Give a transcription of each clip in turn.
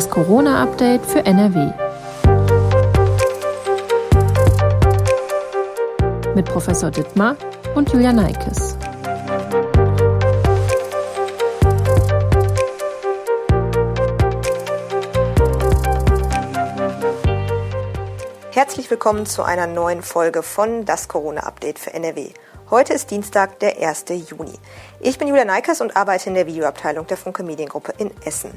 Das Corona-Update für NRW. Mit Professor Dittmar und Julia Neikes. Herzlich willkommen zu einer neuen Folge von Das Corona-Update für NRW. Heute ist Dienstag, der 1. Juni. Ich bin Julia Neikes und arbeite in der Videoabteilung der Funke Mediengruppe in Essen.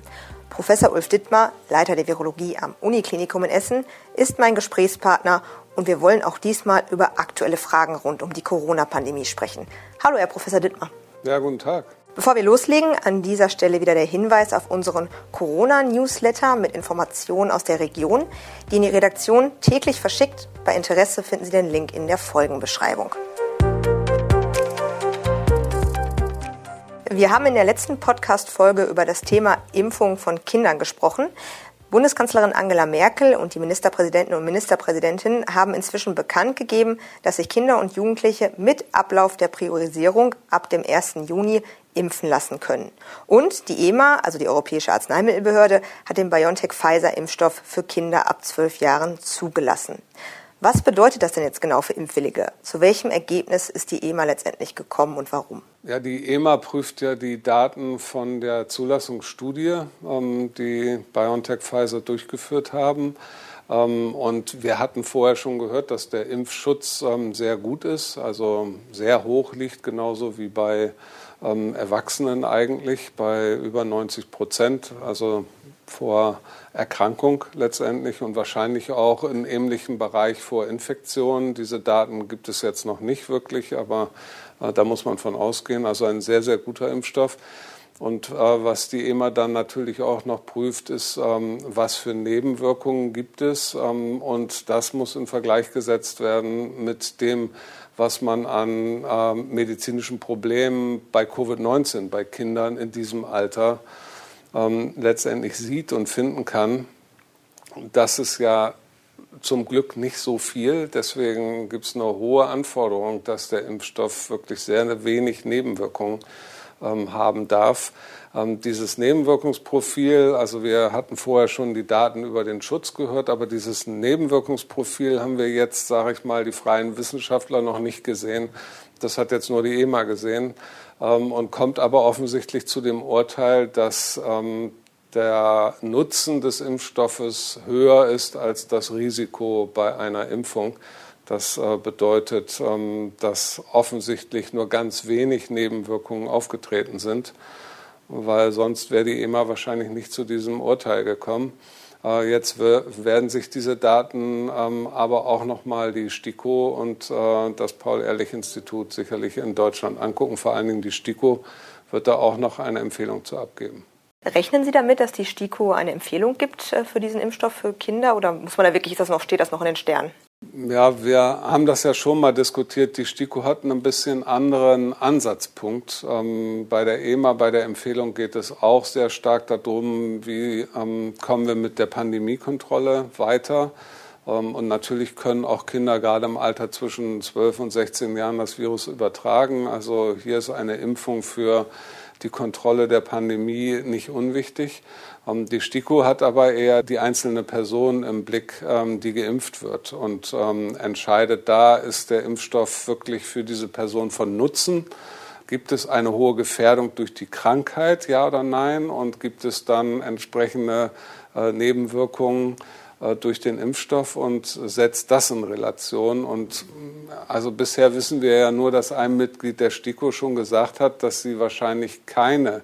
Professor Ulf Dittmar, Leiter der Virologie am Uniklinikum in Essen, ist mein Gesprächspartner und wir wollen auch diesmal über aktuelle Fragen rund um die Corona-Pandemie sprechen. Hallo, Herr Professor Dittmar. Ja, guten Tag. Bevor wir loslegen, an dieser Stelle wieder der Hinweis auf unseren Corona-Newsletter mit Informationen aus der Region, den die Redaktion täglich verschickt. Bei Interesse finden Sie den Link in der Folgenbeschreibung. Wir haben in der letzten Podcast-Folge über das Thema Impfung von Kindern gesprochen. Bundeskanzlerin Angela Merkel und die Ministerpräsidenten und Ministerpräsidentinnen haben inzwischen bekannt gegeben, dass sich Kinder und Jugendliche mit Ablauf der Priorisierung ab dem 1. Juni impfen lassen können. Und die EMA, also die Europäische Arzneimittelbehörde, hat den BioNTech-Pfizer-Impfstoff für Kinder ab zwölf Jahren zugelassen. Was bedeutet das denn jetzt genau für Impfwillige? Zu welchem Ergebnis ist die EMA letztendlich gekommen und warum? Ja, die EMA prüft ja die Daten von der Zulassungsstudie, ähm, die BioNTech Pfizer durchgeführt haben. Ähm, und wir hatten vorher schon gehört, dass der Impfschutz ähm, sehr gut ist, also sehr hoch liegt, genauso wie bei Erwachsenen eigentlich, bei über 90 Prozent. Also vor Erkrankung letztendlich und wahrscheinlich auch in ähnlichem Bereich vor Infektionen. Diese Daten gibt es jetzt noch nicht wirklich, aber äh, da muss man von ausgehen. Also ein sehr, sehr guter Impfstoff. Und äh, was die EMA dann natürlich auch noch prüft, ist, ähm, was für Nebenwirkungen gibt es. Ähm, und das muss in Vergleich gesetzt werden mit dem, was man an äh, medizinischen Problemen bei Covid-19 bei Kindern in diesem Alter ähm, letztendlich sieht und finden kann. Das ist ja zum Glück nicht so viel. Deswegen gibt es eine hohe Anforderung, dass der Impfstoff wirklich sehr wenig Nebenwirkungen ähm, haben darf. Ähm, dieses Nebenwirkungsprofil, also wir hatten vorher schon die Daten über den Schutz gehört, aber dieses Nebenwirkungsprofil haben wir jetzt, sage ich mal, die freien Wissenschaftler noch nicht gesehen. Das hat jetzt nur die EMA gesehen und kommt aber offensichtlich zu dem Urteil, dass ähm, der Nutzen des Impfstoffes höher ist als das Risiko bei einer Impfung. Das äh, bedeutet, ähm, dass offensichtlich nur ganz wenig Nebenwirkungen aufgetreten sind, weil sonst wäre die EMA wahrscheinlich nicht zu diesem Urteil gekommen. Äh, jetzt werden sich diese Daten ähm, aber auch nochmal die STIKO und äh, das Paul-Ehrlich-Institut sicherlich in Deutschland angucken. Vor allen Dingen die STIKO wird da auch noch eine Empfehlung zu abgeben. Rechnen Sie damit, dass die STIKO eine Empfehlung gibt äh, für diesen Impfstoff für Kinder oder muss man da wirklich, ist das noch, steht das noch in den Sternen? Ja, wir haben das ja schon mal diskutiert. Die STIKO hat einen bisschen anderen Ansatzpunkt. Ähm, bei der EMA, bei der Empfehlung geht es auch sehr stark darum, wie ähm, kommen wir mit der Pandemiekontrolle weiter. Ähm, und natürlich können auch Kinder gerade im Alter zwischen 12 und 16 Jahren das Virus übertragen. Also hier ist eine Impfung für die Kontrolle der Pandemie nicht unwichtig. Ähm, die STIKO hat aber eher die einzelne Person im Blick, ähm, die geimpft wird und ähm, entscheidet, da ist der Impfstoff wirklich für diese Person von Nutzen. Gibt es eine hohe Gefährdung durch die Krankheit, ja oder nein? Und gibt es dann entsprechende äh, Nebenwirkungen? Äh, durch den Impfstoff und setzt das in Relation. Und also bisher wissen wir ja nur, dass ein Mitglied der STIKO schon gesagt hat, dass sie wahrscheinlich keine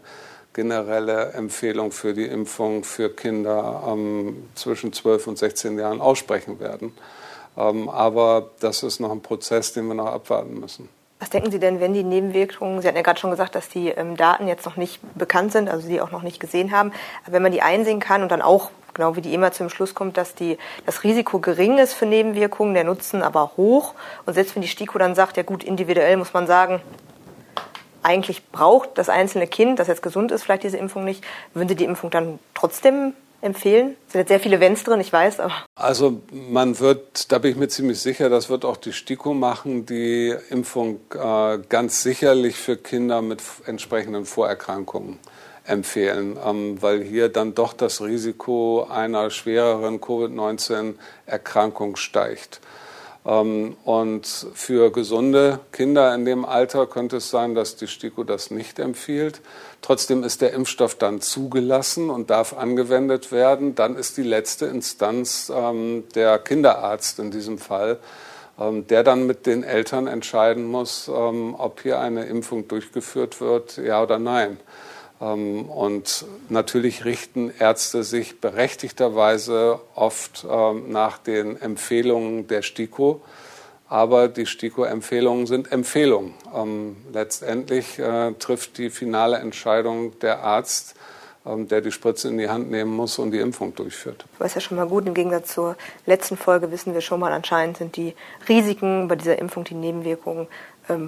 generelle Empfehlung für die Impfung für Kinder ähm, zwischen 12 und 16 Jahren aussprechen werden. Ähm, aber das ist noch ein Prozess, den wir noch abwarten müssen. Was denken Sie denn, wenn die Nebenwirkungen, Sie hatten ja gerade schon gesagt, dass die ähm, Daten jetzt noch nicht bekannt sind, also Sie auch noch nicht gesehen haben, aber wenn man die einsehen kann und dann auch genau wie die EMA zum Schluss kommt, dass die, das Risiko gering ist für Nebenwirkungen, der Nutzen aber hoch. Und selbst wenn die STIKO dann sagt, ja gut, individuell muss man sagen, eigentlich braucht das einzelne Kind, das jetzt gesund ist, vielleicht diese Impfung nicht, würden Sie die Impfung dann trotzdem empfehlen? Es sind jetzt sehr viele Wenns drin, ich weiß. Aber. Also man wird, da bin ich mir ziemlich sicher, das wird auch die STIKO machen, die Impfung äh, ganz sicherlich für Kinder mit entsprechenden Vorerkrankungen empfehlen, ähm, weil hier dann doch das Risiko einer schwereren Covid-19-Erkrankung steigt. Ähm, und für gesunde Kinder in dem Alter könnte es sein, dass die STIKO das nicht empfiehlt. Trotzdem ist der Impfstoff dann zugelassen und darf angewendet werden. Dann ist die letzte Instanz ähm, der Kinderarzt in diesem Fall, ähm, der dann mit den Eltern entscheiden muss, ob hier eine Impfung durchgeführt wird, ja oder nein. Ähm, und natürlich richten Ärzte sich berechtigterweise oft ähm, nach den Empfehlungen der STIKO. Aber die STIKO-Empfehlungen sind Empfehlungen. Ähm, letztendlich äh, trifft die finale Entscheidung der Arzt, der die Spritze in die Hand nehmen muss und die Impfung durchführt. Das ist ja schon mal gut. Im Gegensatz zur letzten Folge wissen wir schon mal, anscheinend sind die Risiken bei dieser Impfung, die Nebenwirkungen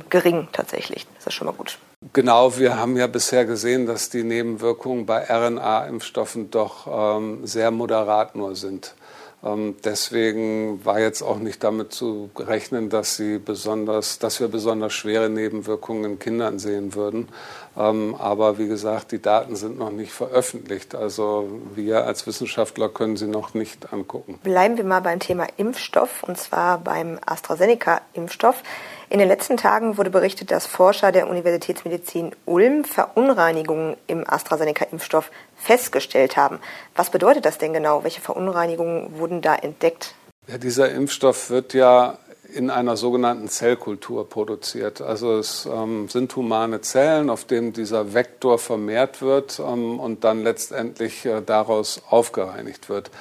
gering tatsächlich. Das ist schon mal gut. Genau, wir haben ja bisher gesehen, dass die Nebenwirkungen bei RNA-Impfstoffen doch ähm, sehr moderat nur sind. Ähm, deswegen war jetzt auch nicht damit zu rechnen, dass, sie besonders, dass wir besonders schwere Nebenwirkungen in Kindern sehen würden. Ähm, aber wie gesagt, die Daten sind noch nicht veröffentlicht. Also wir als Wissenschaftler können sie noch nicht angucken. Bleiben wir mal beim Thema Impfstoff und zwar beim AstraZeneca-Impfstoff. In den letzten Tagen wurde berichtet, dass Forscher der Universitätsmedizin Ulm Verunreinigungen im AstraZeneca-Impfstoff festgestellt haben. Was bedeutet das denn genau? Welche Verunreinigungen wurden da entdeckt? Ja, dieser Impfstoff wird ja in einer sogenannten Zellkultur produziert. Also es ähm, sind humane Zellen, auf denen dieser Vektor vermehrt wird ähm, und dann letztendlich äh, daraus aufgereinigt wird.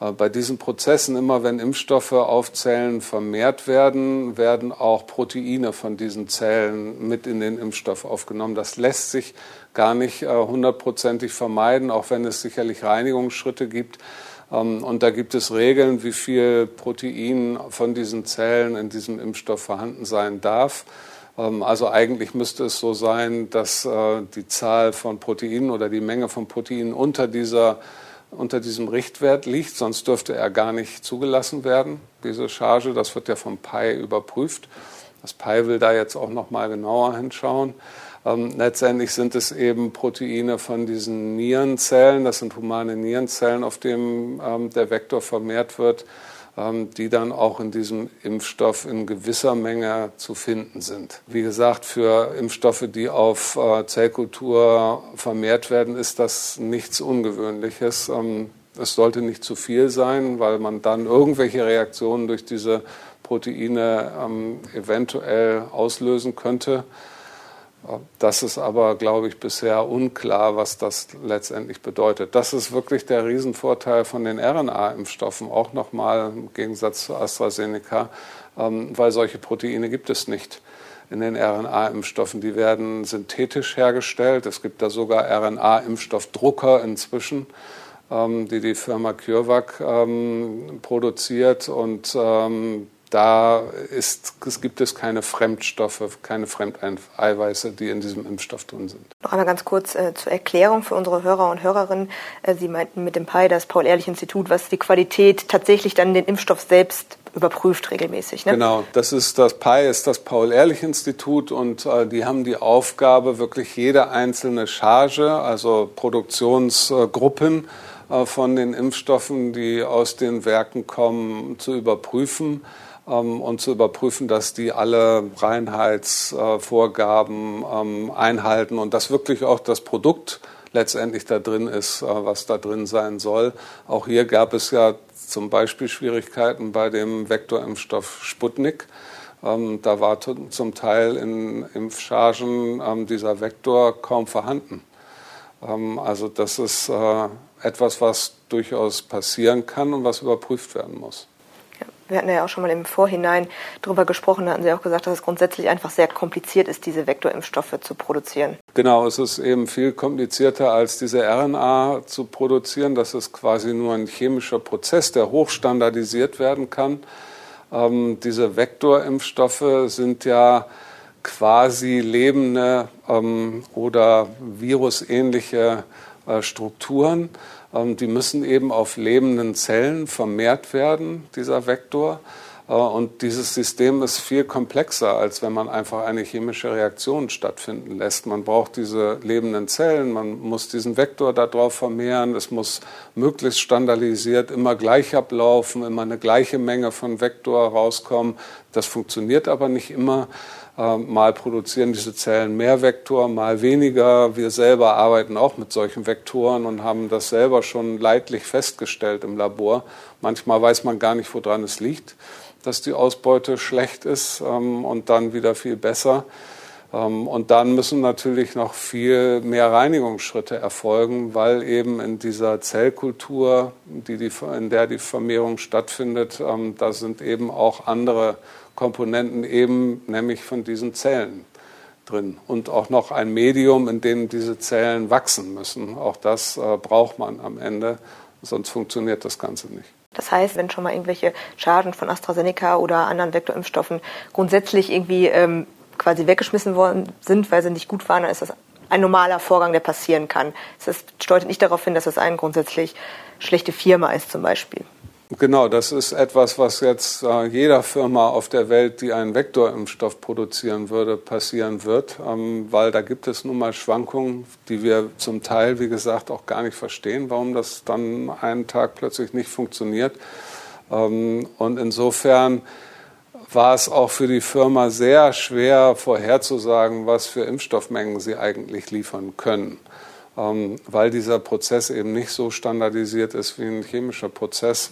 Äh, bei diesen Prozessen, immer wenn Impfstoffe auf Zellen vermehrt werden, werden auch Proteine von diesen Zellen mit in den Impfstoff aufgenommen. Das lässt sich gar nicht äh, hundertprozentig vermeiden, auch wenn es sicherlich Reinigungsschritte gibt. Ähm, und da gibt es Regeln, wie viel Protein von diesen Zellen in diesem Impfstoff vorhanden sein darf. Ähm, also eigentlich müsste es so sein, dass äh, die Zahl von Proteinen oder die Menge von Proteinen unter dieser unter diesem Richtwert liegt, sonst dürfte er gar nicht zugelassen werden, diese Charge. Das wird ja vom PI überprüft. Das PI will da jetzt auch noch mal genauer hinschauen. Ähm, letztendlich sind es eben Proteine von diesen Nierenzellen, das sind humane Nierenzellen, auf denen ähm, der Vektor vermehrt wird. Ähm, die dann auch in diesem Impfstoff in gewisser Menge zu finden sind. Wie gesagt, für Impfstoffe, die auf äh, Zellkultur vermehrt werden, ist das nichts Ungewöhnliches. Ähm, es sollte nicht zu viel sein, weil man dann irgendwelche Reaktionen durch diese Proteine ähm, eventuell auslösen könnte. Das ist aber, glaube ich, bisher unklar, was das letztendlich bedeutet. Das ist wirklich der Riesenvorteil von den RNA-Impfstoffen, auch nochmal im Gegensatz zu AstraZeneca, ähm, weil solche Proteine gibt es nicht in den RNA-Impfstoffen. Die werden synthetisch hergestellt. Es gibt da sogar RNA-Impfstoffdrucker inzwischen, ähm, die die Firma CureVac ähm, produziert und da ist, es gibt es keine Fremdstoffe, keine Fremdeiweiße, die in diesem Impfstoff drin sind. Noch einmal ganz kurz äh, zur Erklärung für unsere Hörer und Hörerinnen. Äh, Sie meinten mit dem PI das Paul-Ehrlich-Institut, was die Qualität tatsächlich dann den Impfstoff selbst überprüft regelmäßig. Ne? Genau, das ist das PI ist das Paul-Ehrlich-Institut und äh, die haben die Aufgabe, wirklich jede einzelne Charge, also Produktionsgruppen äh, von den Impfstoffen, die aus den Werken kommen, zu überprüfen und zu überprüfen, dass die alle Reinheitsvorgaben ähm, einhalten und dass wirklich auch das Produkt letztendlich da drin ist, äh, was da drin sein soll. Auch hier gab es ja zum Beispiel Schwierigkeiten bei dem Vektorimpfstoff Sputnik. Ähm, da war zum Teil in Impfchargen dieser Vektor kaum vorhanden. also das ist äh, etwas, was durchaus passieren kann und was überprüft werden muss. Wir hatten ja auch schon mal im Vorhinein darüber gesprochen, da hatten Sie auch gesagt, dass es grundsätzlich einfach sehr kompliziert ist, diese Vektorimpfstoffe zu produzieren. Genau, es ist eben viel komplizierter als diese RNA zu produzieren. Das ist quasi nur ein chemischer Prozess, der hochstandardisiert werden kann. Ähm, diese Vektorimpfstoffe sind ja quasi lebende ähm, oder virusähnliche äh, Strukturen. Ähm, die müssen eben auf lebenden Zellen vermehrt werden, dieser Vektor. Äh, und dieses System ist viel komplexer, als wenn man einfach eine chemische Reaktion stattfinden lässt. Man braucht diese lebenden Zellen, man muss diesen Vektor darauf vermehren, es muss möglichst standardisiert immer gleich ablaufen, immer eine gleiche Menge von Vektor rauskommen. Das funktioniert aber nicht immer. Äh, mal produzieren diese Zellen mehr Vektor, mal weniger. Wir selber arbeiten auch mit solchen Vektoren und haben das selber schon leidlich festgestellt im Labor. Manchmal weiß man gar nicht, woran es liegt dass die Ausbeute schlecht ist ähm, und dann wieder viel besser. Ähm, und dann müssen natürlich noch viel mehr Reinigungsschritte erfolgen, weil eben in dieser Zellkultur, die die, in der die Vermehrung stattfindet, ähm, da sind eben auch andere Komponenten eben, nämlich von diesen Zellen drin. Und auch noch ein Medium, in dem diese Zellen wachsen müssen. Auch das äh, braucht man am Ende, sonst funktioniert das Ganze nicht. Das heißt, wenn schon mal irgendwelche Chargen von AstraZeneca oder anderen Vektorimpfstoffen grundsätzlich irgendwie ähm, quasi weggeschmissen worden sind, weil sie nicht gut waren, dann ist das ein normaler Vorgang, der passieren kann. Das deutet nicht darauf hin, dass das eine grundsätzlich schlechte Firma ist zum Beispiel. Genau, das ist etwas, was jetzt äh, jeder Firma auf der Welt, die einen Vektorimpfstoff produzieren würde, passieren wird, ähm, weil da gibt es nun mal Schwankungen, die wir zum Teil, wie gesagt, auch gar nicht verstehen, warum das dann einen Tag plötzlich nicht funktioniert. Ähm, und insofern war es auch für die Firma sehr schwer vorherzusagen, was für Impfstoffmengen sie eigentlich liefern können. Ähm, weil dieser Prozess eben nicht so standardisiert ist wie ein chemischer Prozess,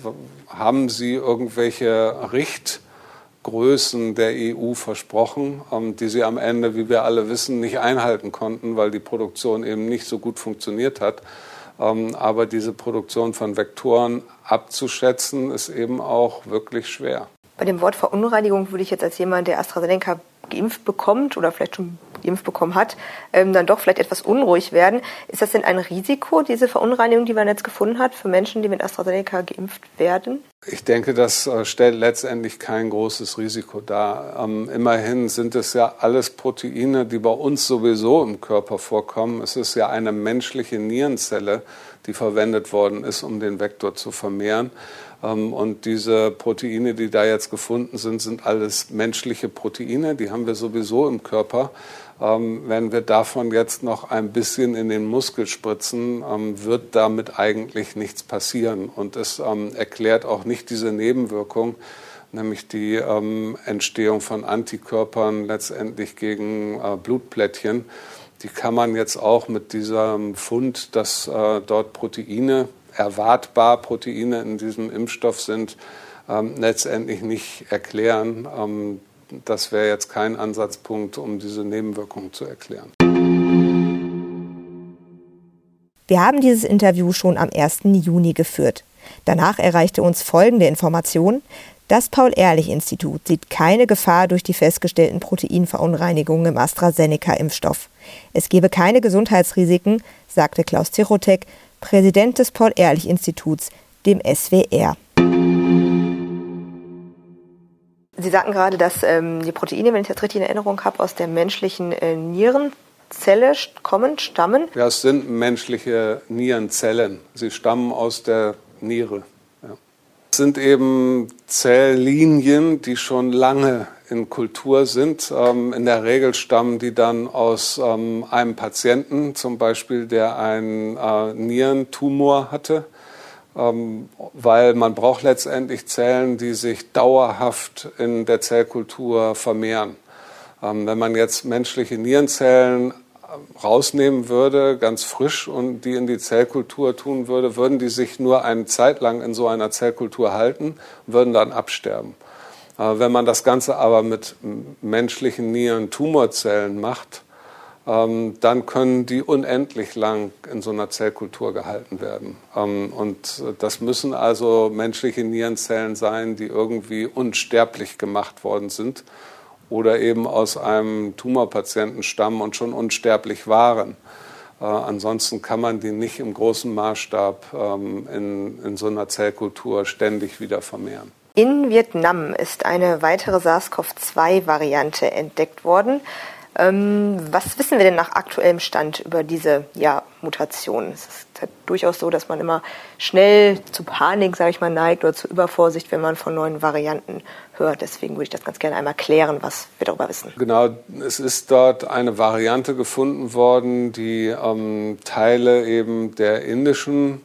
haben Sie irgendwelche Richtgrößen der EU versprochen, ähm, die Sie am Ende, wie wir alle wissen, nicht einhalten konnten, weil die Produktion eben nicht so gut funktioniert hat. Ähm, aber diese Produktion von Vektoren abzuschätzen, ist eben auch wirklich schwer. Bei dem Wort Verunreinigung würde ich jetzt als jemand, der AstraZeneca geimpft bekommt oder vielleicht schon geimpft bekommen hat, ähm, dann doch vielleicht etwas unruhig werden. Ist das denn ein Risiko, diese Verunreinigung, die man jetzt gefunden hat, für Menschen, die mit AstraZeneca geimpft werden? Ich denke, das äh, stellt letztendlich kein großes Risiko dar. Ähm, immerhin sind es ja alles Proteine, die bei uns sowieso im Körper vorkommen. Es ist ja eine menschliche Nierenzelle, die verwendet worden ist, um den Vektor zu vermehren. Ähm, und diese Proteine, die da jetzt gefunden sind, sind alles menschliche Proteine. Die haben wir sowieso im Körper. Ähm, wenn wir davon jetzt noch ein bisschen in den Muskel spritzen, ähm, wird damit eigentlich nichts passieren. Und es erklärt auch nicht diese Nebenwirkung, nämlich die Entstehung von Antikörpern letztendlich gegen äh, Blutplättchen. Die kann man jetzt auch mit diesem Fund, dass äh, dort Proteine erwartbar Proteine in diesem Impfstoff sind, ähm, letztendlich nicht erklären. Ähm, das wäre jetzt kein Ansatzpunkt, um diese Nebenwirkungen zu erklären. Wir haben dieses Interview schon am 1. Juni geführt. Danach erreichte uns folgende Information. Das Paul-Ehrlich-Institut sieht keine Gefahr durch die festgestellten Proteinverunreinigungen im AstraZeneca-Impfstoff. Es gebe keine Gesundheitsrisiken, sagte Klaus Zirotek, Präsident des Paul-Ehrlich-Instituts, dem SWR. Sie sagten gerade, dass ähm, die Proteine, wenn ich das richtig in Erinnerung habe, aus der menschlichen äh, Nierenzelle kommen, stammen. Ja, es sind menschliche Nierenzellen. Sie stammen aus der Niere. Ja. Es sind eben Zelllinien, die schon lange in Kultur sind. Ähm, in der Regel stammen die dann aus ähm, einem Patienten, zum Beispiel, der einen äh, Nierentumor hatte, ähm, weil man braucht letztendlich Zellen, die sich dauerhaft in der Zellkultur vermehren. Wenn man jetzt menschliche Nierenzellen rausnehmen würde, ganz frisch, und die in die Zellkultur tun würde, würden die sich nur eine Zeit lang in so einer Zellkultur halten und würden dann absterben. Äh, wenn man das Ganze aber mit menschlichen Nieren-Tumorzellen macht, ähm, dann können die unendlich lang in so einer Zellkultur gehalten werden. Ähm, und das müssen also menschliche Nierenzellen sein, die irgendwie unsterblich gemacht worden sind oder eben aus einem Tumorpatienten stammen und schon unsterblich waren. Äh, ansonsten kann man die nicht im großen Maßstab ähm, in, in so einer Zellkultur ständig wieder vermehren. In Vietnam ist eine weitere SARS-CoV-2-Variante entdeckt worden. Ähm, was wissen wir denn nach aktuellem Stand über diese ja, Mutation? Es ist halt durchaus so, dass man immer schnell zu Panik, sage ich mal, neigt oder zu Übervorsicht, wenn man von neuen Varianten hört. Deswegen würde ich das ganz gerne einmal klären, was wir darüber wissen. Genau, es ist dort eine Variante gefunden worden, die ähm, Teile eben der indischen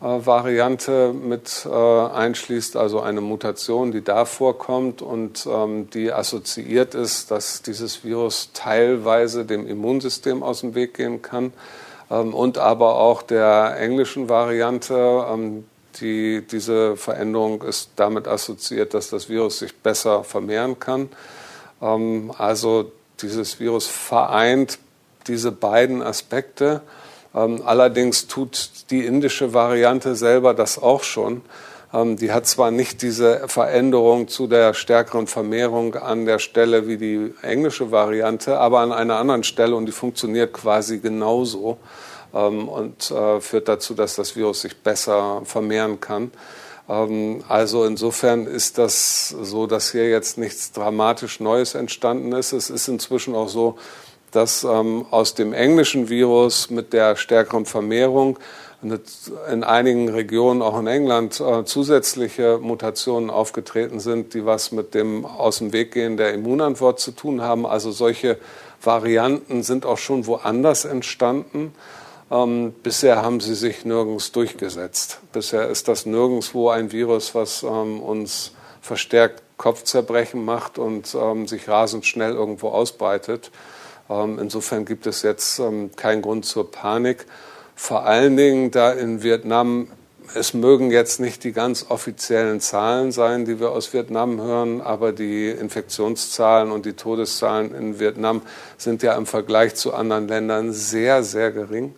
Variante mit äh, einschließt, also eine Mutation, die da vorkommt und ähm, die assoziiert ist, dass dieses Virus teilweise dem Immunsystem aus dem Weg gehen kann ähm, und aber auch der englischen Variante. Ähm, die, diese Veränderung ist damit assoziiert, dass das Virus sich besser vermehren kann. also dieses Virus vereint diese beiden Aspekte. Ähm, allerdings tut die indische Variante selber das auch schon. Ähm, die hat zwar nicht diese Veränderung zu der stärkeren Vermehrung an der Stelle wie die englische Variante, aber an einer anderen Stelle und die funktioniert quasi genauso ähm, und äh, führt dazu, dass das Virus sich besser vermehren kann. Also insofern ist das so, dass hier jetzt nichts dramatisch Neues entstanden ist. Es ist inzwischen auch so, dass ähm, aus dem englischen Virus mit der stärkeren Vermehrung in einigen Regionen, auch in England, äh, zusätzliche Mutationen aufgetreten sind, die was mit dem aus dem Weg gehen der Immunantwort zu tun haben. Also solche Varianten sind auch schon woanders entstanden. Ähm, bisher haben sie sich nirgends durchgesetzt. Bisher ist das nirgendwo ein Virus, was ähm, uns verstärkt Kopfzerbrechen macht und ähm, sich rasend schnell irgendwo ausbreitet. Ähm, insofern gibt es jetzt ähm, keinen Grund zur Panik. Vor allen Dingen, da in Vietnam es mögen jetzt nicht die ganz offiziellen Zahlen sein, die wir aus Vietnam hören, aber die Infektionszahlen und die Todeszahlen in Vietnam sind ja im Vergleich zu anderen Ländern sehr, sehr gering.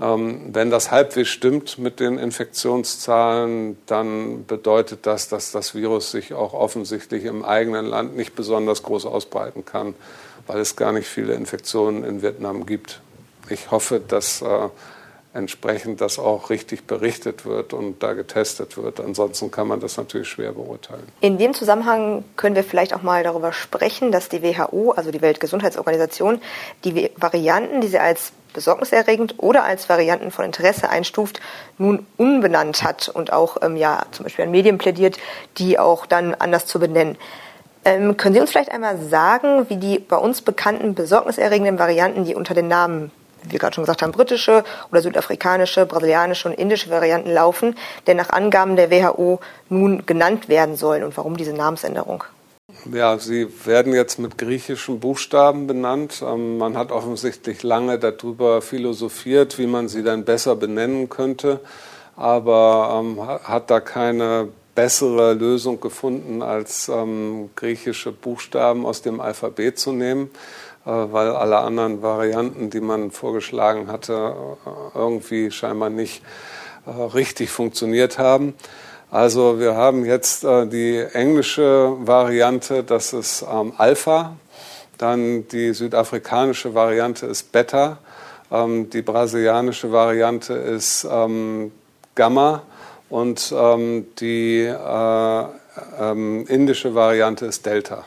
Ähm, wenn das halbwegs stimmt mit den Infektionszahlen, dann bedeutet das, dass das Virus sich auch offensichtlich im eigenen Land nicht besonders groß ausbreiten kann weil es gar nicht viele Infektionen in Vietnam gibt. Ich hoffe, dass äh, entsprechend das auch richtig berichtet wird und da getestet wird. Ansonsten kann man das natürlich schwer beurteilen. In dem Zusammenhang können wir vielleicht auch mal darüber sprechen, dass die WHO, also die Weltgesundheitsorganisation, die Varianten, die sie als besorgniserregend oder als Varianten von Interesse einstuft, nun unbenannt hat und auch ähm, ja zum Beispiel an Medien plädiert, die auch dann anders zu benennen. Ähm, können Sie uns vielleicht einmal sagen, wie die bei uns bekannten besorgniserregenden Varianten, die unter den Namen, wie wir gerade schon gesagt haben, britische oder südafrikanische, brasilianische und indische Varianten laufen, denn nach Angaben der WHO nun genannt werden sollen und warum diese Namensänderung? Ja, sie werden jetzt mit griechischen Buchstaben benannt. Ähm, man hat offensichtlich lange darüber philosophiert, wie man sie dann besser benennen könnte, aber ähm, hat da keine bessere Lösung gefunden, als ähm, griechische Buchstaben aus dem Alphabet zu nehmen, äh, weil alle anderen Varianten, die man vorgeschlagen hatte, äh, irgendwie scheinbar nicht äh, richtig funktioniert haben. Also wir haben jetzt äh, die englische Variante, das ist ähm, Alpha, dann die südafrikanische Variante ist Beta, ähm, die brasilianische Variante ist ähm, Gamma und ähm, die äh, ähm, indische Variante ist Delta.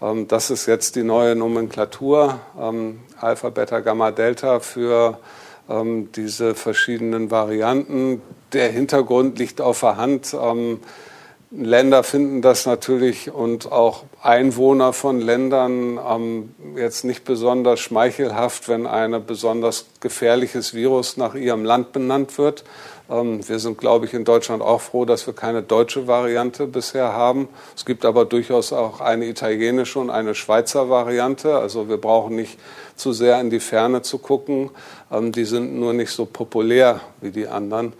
Ähm, das ist jetzt die neue Nomenklatur, ähm, Alpha, Beta, Gamma, Delta für ähm, diese verschiedenen Varianten. Der Hintergrund liegt auf der Hand. Ähm, Länder finden das natürlich und auch Einwohner von Ländern ähm, jetzt nicht besonders schmeichelhaft, wenn ein besonders gefährliches Virus nach ihrem Land benannt wird. Ähm, wir sind, glaube ich, in Deutschland auch froh, dass wir keine deutsche Variante bisher haben. Es gibt aber durchaus auch eine italienische und eine Schweizer Variante. Also wir brauchen nicht zu sehr in die Ferne zu gucken. Ähm, die sind nur nicht so populär wie die anderen.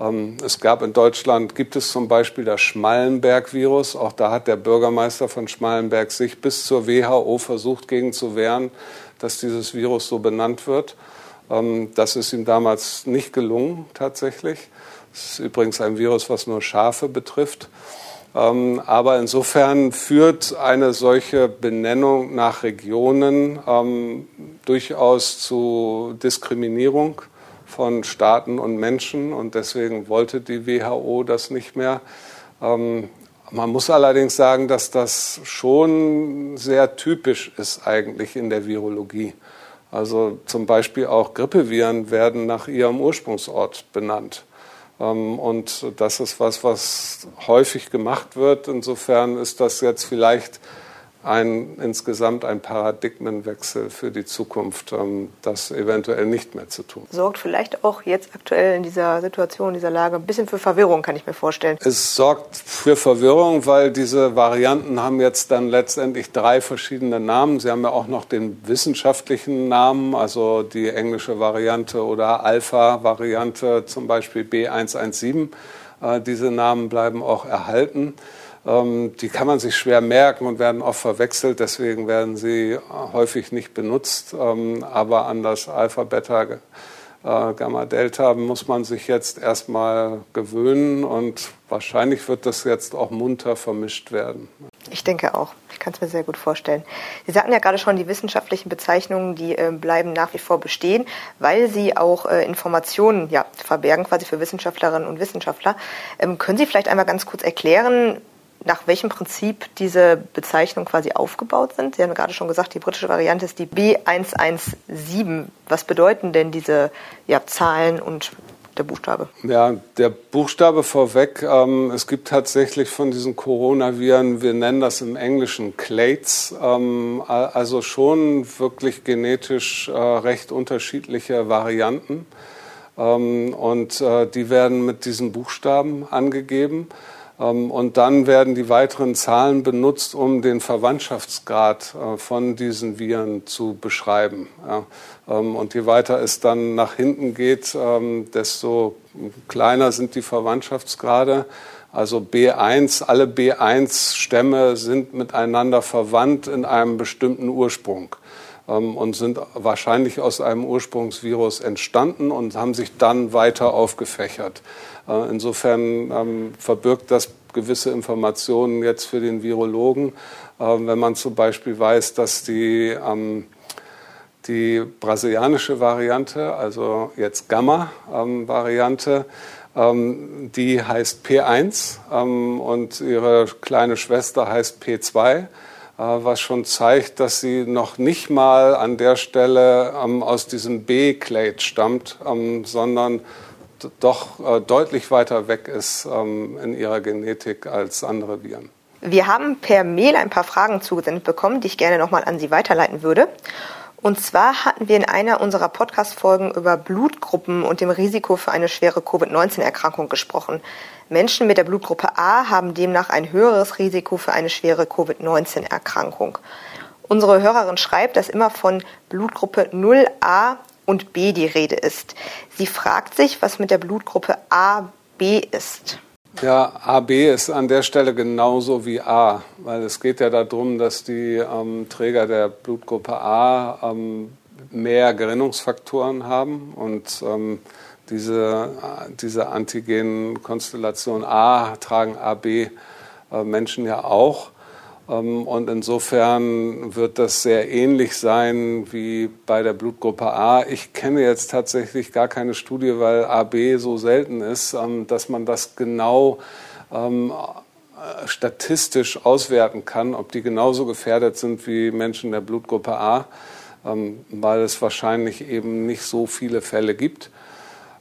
Ähm, es gab in Deutschland, gibt es zum Beispiel das Schmallenberg-Virus. Auch da hat der Bürgermeister von Schmallenberg sich bis zur WHO versucht, gegen zu wehren, dass dieses Virus so benannt wird. Ähm, das ist ihm damals nicht gelungen, tatsächlich. Das ist übrigens ein Virus, was nur Schafe betrifft. Ähm, aber insofern führt eine solche Benennung nach Regionen ähm, durchaus zu Diskriminierung von Staaten und Menschen. Und deswegen wollte die WHO das nicht mehr. Man muss allerdings sagen, dass das schon sehr typisch ist eigentlich in der Virologie. Also zum Beispiel auch Grippeviren werden nach ihrem Ursprungsort benannt. Ähm, und das ist was, was häufig gemacht wird. Insofern ist das jetzt vielleicht ein, insgesamt ein Paradigmenwechsel für die Zukunft, ähm, das eventuell nicht mehr zu tun. Sorgt vielleicht auch jetzt aktuell in dieser Situation, in dieser Lage ein bisschen für Verwirrung, kann ich mir vorstellen. Es sorgt für Verwirrung, weil diese Varianten haben jetzt dann letztendlich drei verschiedene Namen. Sie haben ja auch noch den wissenschaftlichen Namen, also die englische Variante oder Alpha-Variante, zum Beispiel B117. Äh, diese Namen bleiben auch erhalten. Ähm, die kann man sich schwer merken und werden oft verwechselt, deswegen werden sie häufig nicht benutzt. Ähm, aber an das Alpha, Beta, äh, Gamma, Delta muss man sich jetzt erstmal gewöhnen und wahrscheinlich wird das jetzt auch munter vermischt werden. Ich denke auch. Ich kann es mir sehr gut vorstellen. Sie sagten ja gerade schon, die wissenschaftlichen Bezeichnungen, die äh, bleiben nach wie vor bestehen, weil sie auch äh, Informationen ja, verbergen, quasi für Wissenschaftlerinnen und Wissenschaftler. Ähm, können Sie vielleicht einmal ganz kurz erklären, nach welchem Prinzip diese Bezeichnungen quasi aufgebaut sind. Sie haben gerade schon gesagt, die britische Variante ist die B117. Was bedeuten denn diese ja, Zahlen und der Buchstabe? Ja, der Buchstabe vorweg. Ähm, es gibt tatsächlich von diesen Coronaviren, wir nennen das im Englischen Clades, ähm, also schon wirklich genetisch äh, recht unterschiedliche Varianten. Ähm, und äh, die werden mit diesen Buchstaben angegeben. Ähm, und dann werden die weiteren Zahlen benutzt, um den Verwandtschaftsgrad äh, von diesen Viren zu beschreiben. Ähm, und je weiter es dann nach hinten geht, ähm, desto kleiner sind die Verwandtschaftsgrade. Also B1, alle B1-Stämme sind miteinander verwandt in einem bestimmten Ursprung und sind wahrscheinlich aus einem Ursprungsvirus entstanden und haben sich dann weiter aufgefächert. Äh, insofern ähm, verbirgt das gewisse Informationen jetzt für den Virologen, ähm, wenn man zum Beispiel weiß, dass die, ähm, die brasilianische Variante, also jetzt Gamma-Variante, die heißt P1 und ihre kleine Schwester heißt P2 äh, was schon zeigt, dass sie noch nicht mal an der Stelle ähm, aus diesem B-Clade stammt, ähm, sondern doch äh, deutlich weiter weg ist ähm, in ihrer Genetik als andere Viren. Wir haben per Mail ein paar Fragen zugesendet bekommen, die ich gerne nochmal an Sie weiterleiten würde. Und zwar hatten wir in einer unserer Podcast-Folgen über Blutgruppen und dem Risiko für eine schwere Covid-19-Erkrankung gesprochen. Menschen mit der Blutgruppe A haben demnach ein höheres Risiko für eine schwere Covid-19-Erkrankung. Unsere Hörerin schreibt, dass immer von Blutgruppe 0a und B die Rede ist. Sie fragt sich, was mit der Blutgruppe A, B ist. Ja, AB ist an der Stelle genauso wie A, weil es geht ja darum, dass die ähm, Träger der Blutgruppe A ähm, mehr Gerinnungsfaktoren haben und ähm, diese, diese Antigen-Konstellation A tragen AB äh, Menschen ja auch. Ähm, und insofern wird das sehr ähnlich sein wie bei der Blutgruppe A. Ich kenne jetzt tatsächlich gar keine Studie, weil AB so selten ist, ähm, dass man das genau ähm, statistisch auswerten kann, ob die genauso gefährdet sind wie Menschen der Blutgruppe A, weil es wahrscheinlich eben nicht so viele Fälle gibt.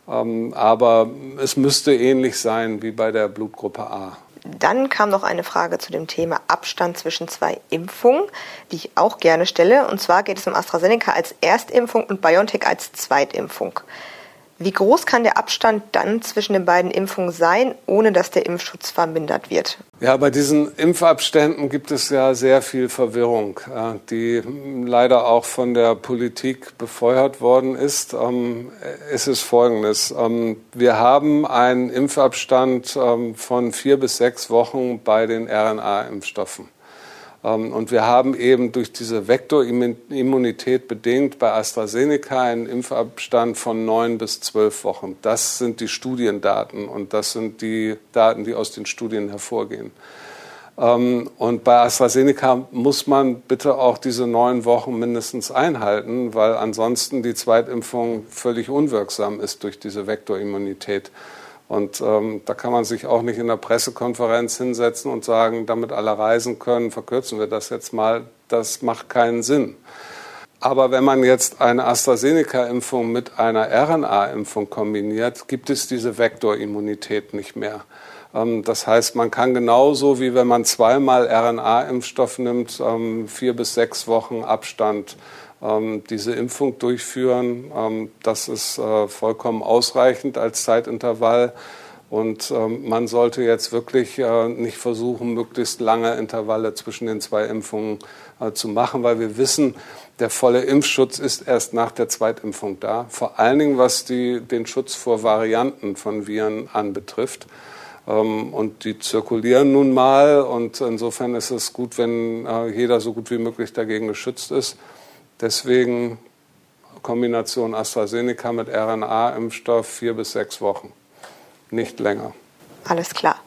Aber es müsste ähnlich sein wie bei der Blutgruppe A. Dann kam noch eine Frage zu dem Thema Abstand zwischen zwei Impfungen, die ich auch gerne stelle. Und zwar geht es um AstraZeneca als Erstimpfung und BioNTech als Zweitimpfung. Wie groß kann der Abstand dann zwischen den beiden Impfungen sein, ohne dass der Impfschutz vermindert wird? Ja, bei diesen Impfabständen gibt es ja sehr viel Verwirrung, die leider auch von der Politik befeuert worden ist. Ähm, es ist Folgendes. Ähm, wir haben einen Impfabstand ähm, von vier bis sechs Wochen bei den RNA-Impfstoffen. Ähm, und wir haben eben durch diese Vektorimmunität bedingt bei AstraZeneca einen Impfabstand von neun bis zwölf Wochen. Das sind die Studiendaten und das sind die Daten, die aus den Studien hervorgehen. Ähm, und bei AstraZeneca muss man bitte auch diese neun Wochen mindestens einhalten, weil ansonsten die Zweitimpfung völlig unwirksam ist durch diese Vektorimmunität. Und ähm, da kann man sich auch nicht in der Pressekonferenz hinsetzen und sagen, damit alle reisen können, verkürzen wir das jetzt mal. Das macht keinen Sinn. Aber wenn man jetzt eine AstraZeneca-Impfung mit einer RNA-Impfung kombiniert, gibt es diese Vektorimmunität nicht mehr. Ähm, das heißt, man kann genauso wie wenn man zweimal RNA-Impfstoff nimmt, ähm, vier bis sechs Wochen Abstand diese Impfung durchführen. Das ist äh, vollkommen ausreichend als Zeitintervall. Und man sollte jetzt wirklich äh, nicht versuchen, möglichst lange Intervalle zwischen den zwei Impfungen äh, zu machen, weil wir wissen, der volle Impfschutz ist erst nach der Zweitimpfung da. Vor allen Dingen, was die, den Schutz vor Varianten von Viren anbetrifft. Ähm, und die zirkulieren nun mal und insofern ist es gut, wenn äh, jeder so gut wie möglich dagegen geschützt ist. Deswegen Kombination AstraZeneca mit RNA-Impfstoff vier bis sechs Wochen, nicht länger. Alles klar.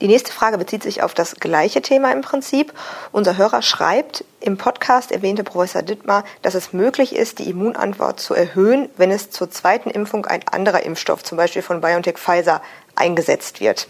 Die nächste Frage bezieht sich auf das gleiche Thema im Prinzip. Unser Hörer schreibt, im Podcast erwähnte Professor Dittmar, dass es möglich ist, die Immunantwort zu erhöhen, wenn es zur zweiten Impfung ein anderer Impfstoff, zum Beispiel von BioNTech Pfizer, eingesetzt wird.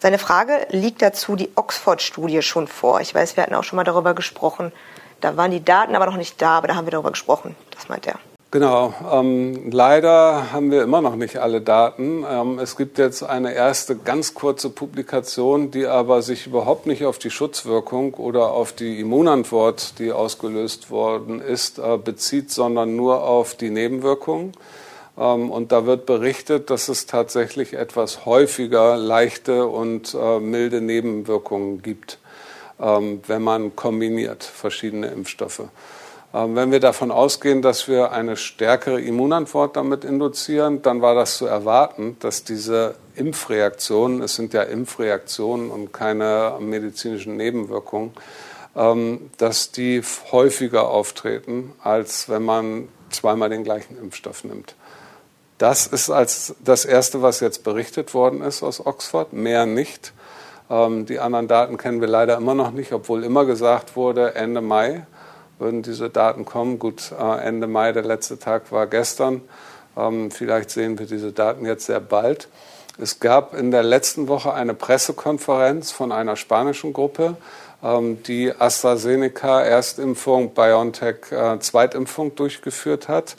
Seine Frage liegt dazu die Oxford-Studie schon vor. Ich weiß, wir hatten auch schon mal darüber gesprochen. Da waren die Daten aber noch nicht da, aber da haben wir darüber gesprochen. Das meint er. Genau. Ähm, leider haben wir immer noch nicht alle Daten. Ähm, es gibt jetzt eine erste ganz kurze Publikation, die aber sich überhaupt nicht auf die Schutzwirkung oder auf die Immunantwort, die ausgelöst worden ist, äh, bezieht, sondern nur auf die Nebenwirkungen. Ähm, und da wird berichtet, dass es tatsächlich etwas häufiger leichte und äh, milde Nebenwirkungen gibt, wenn man kombiniert verschiedene Impfstoffe. Ähm, wenn wir davon ausgehen, dass wir eine stärkere Immunantwort damit induzieren, dann war das zu erwarten, dass diese Impfreaktionen, es sind ja Impfreaktionen und keine medizinischen Nebenwirkungen, dass die häufiger auftreten, als wenn man zweimal den gleichen Impfstoff nimmt. Das ist als das Erste, was jetzt berichtet worden ist aus Oxford, mehr nicht. Ähm, die anderen Daten kennen wir leider immer noch nicht, obwohl immer gesagt wurde, Ende Mai würden diese Daten kommen. Gut, äh, Ende Mai, der letzte Tag war gestern. Ähm, vielleicht sehen wir diese Daten jetzt sehr bald. Es gab in der letzten Woche eine Pressekonferenz von einer spanischen Gruppe, ähm, die AstraZeneca Erstimpfung, BioNTech äh, Zweitimpfung durchgeführt hat.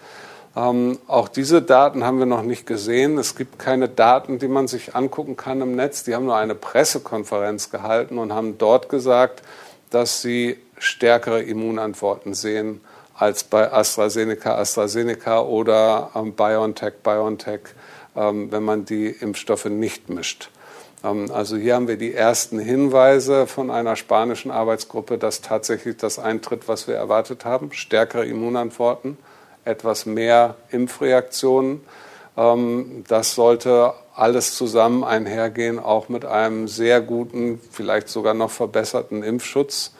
Ähm, auch diese Daten haben wir noch nicht gesehen. Es gibt keine Daten, die man sich angucken kann im Netz. Die haben nur eine Pressekonferenz gehalten und haben dort gesagt, dass sie stärkere Immunantworten sehen als bei AstraZeneca, AstraZeneca oder ähm, BioNTech, BioNTech, ähm, wenn man die Impfstoffe nicht mischt. Ähm, also hier haben wir die ersten Hinweise von einer spanischen Arbeitsgruppe, dass tatsächlich das eintritt, was wir erwartet haben, stärkere Immunantworten etwas mehr Impfreaktionen. Ähm, das sollte alles zusammen einhergehen, auch mit einem sehr guten, vielleicht sogar noch verbesserten Impfschutz.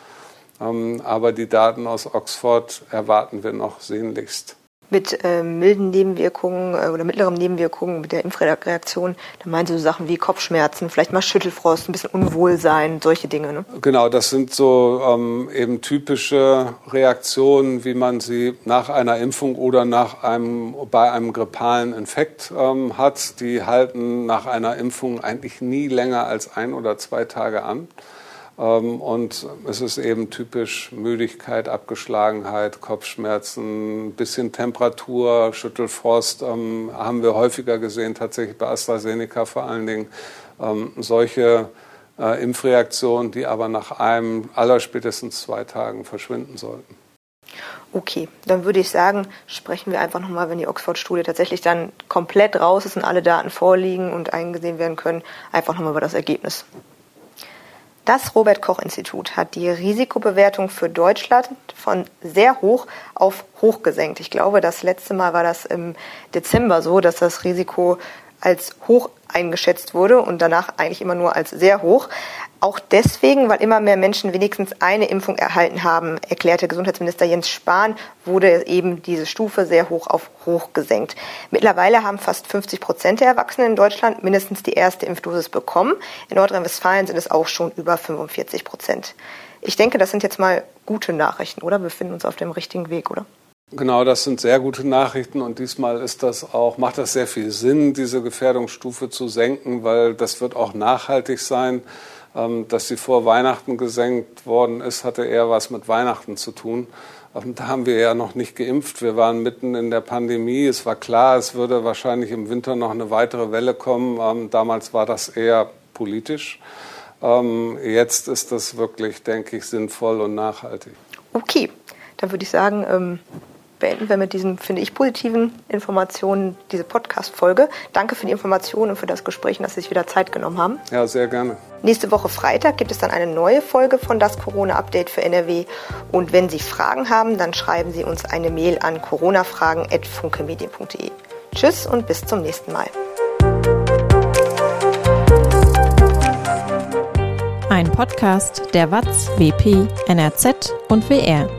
Ähm, aber die Daten aus Oxford erwarten wir noch sehnlichst mit äh, milden Nebenwirkungen äh, oder mittleren Nebenwirkungen mit der Impfreaktion, da meinen Sie so Sachen wie Kopfschmerzen, vielleicht mal Schüttelfrost, ein bisschen Unwohlsein, solche Dinge. Ne? Genau, das sind so ähm, eben typische Reaktionen, wie man sie nach einer Impfung oder nach einem, bei einem grippalen Infekt ähm, hat. Die halten nach einer Impfung eigentlich nie länger als ein oder zwei Tage an. Ähm, und es ist eben typisch Müdigkeit, Abgeschlagenheit, Kopfschmerzen, bisschen Temperatur, Schüttelfrost ähm, haben wir häufiger gesehen, tatsächlich bei AstraZeneca vor allen Dingen. Ähm, solche äh, Impfreaktionen, die aber nach einem allerspätestens zwei Tagen verschwinden sollten. Okay, dann würde ich sagen, sprechen wir einfach nochmal, wenn die Oxford-Studie tatsächlich dann komplett raus ist und alle Daten vorliegen und eingesehen werden können, einfach nochmal über das Ergebnis. Das Robert Koch Institut hat die Risikobewertung für Deutschland von sehr hoch auf hoch gesenkt. Ich glaube, das letzte Mal war das im Dezember so, dass das Risiko als hoch eingeschätzt wurde und danach eigentlich immer nur als sehr hoch. Auch deswegen, weil immer mehr Menschen wenigstens eine Impfung erhalten haben, erklärte Gesundheitsminister Jens Spahn, wurde eben diese Stufe sehr hoch auf hoch gesenkt. Mittlerweile haben fast 50 Prozent der Erwachsenen in Deutschland mindestens die erste Impfdosis bekommen. In Nordrhein-Westfalen sind es auch schon über 45 Prozent. Ich denke, das sind jetzt mal gute Nachrichten, oder? Wir befinden uns auf dem richtigen Weg, oder? Genau, das sind sehr gute Nachrichten und diesmal ist das auch, macht das sehr viel Sinn, diese Gefährdungsstufe zu senken, weil das wird auch nachhaltig sein. Ähm, dass sie vor Weihnachten gesenkt worden ist, hatte eher was mit Weihnachten zu tun. Ähm, da haben wir ja noch nicht geimpft. Wir waren mitten in der Pandemie. Es war klar, es würde wahrscheinlich im Winter noch eine weitere Welle kommen. Ähm, damals war das eher politisch. Jetzt ist das wirklich, denke ich, sinnvoll und nachhaltig. Okay, dann würde ich sagen, beenden wir mit diesen, finde ich, positiven Informationen diese Podcast-Folge. Danke für die Informationen und für das Gespräch und dass Sie sich wieder Zeit genommen haben. Ja, sehr gerne. Nächste Woche Freitag gibt es dann eine neue Folge von das Corona-Update für NRW. Und wenn Sie Fragen haben, dann schreiben Sie uns eine Mail an coronafragen.funkemedien.de. Tschüss und bis zum nächsten Mal. Ein Podcast der WAZ, WP, NRZ und WR.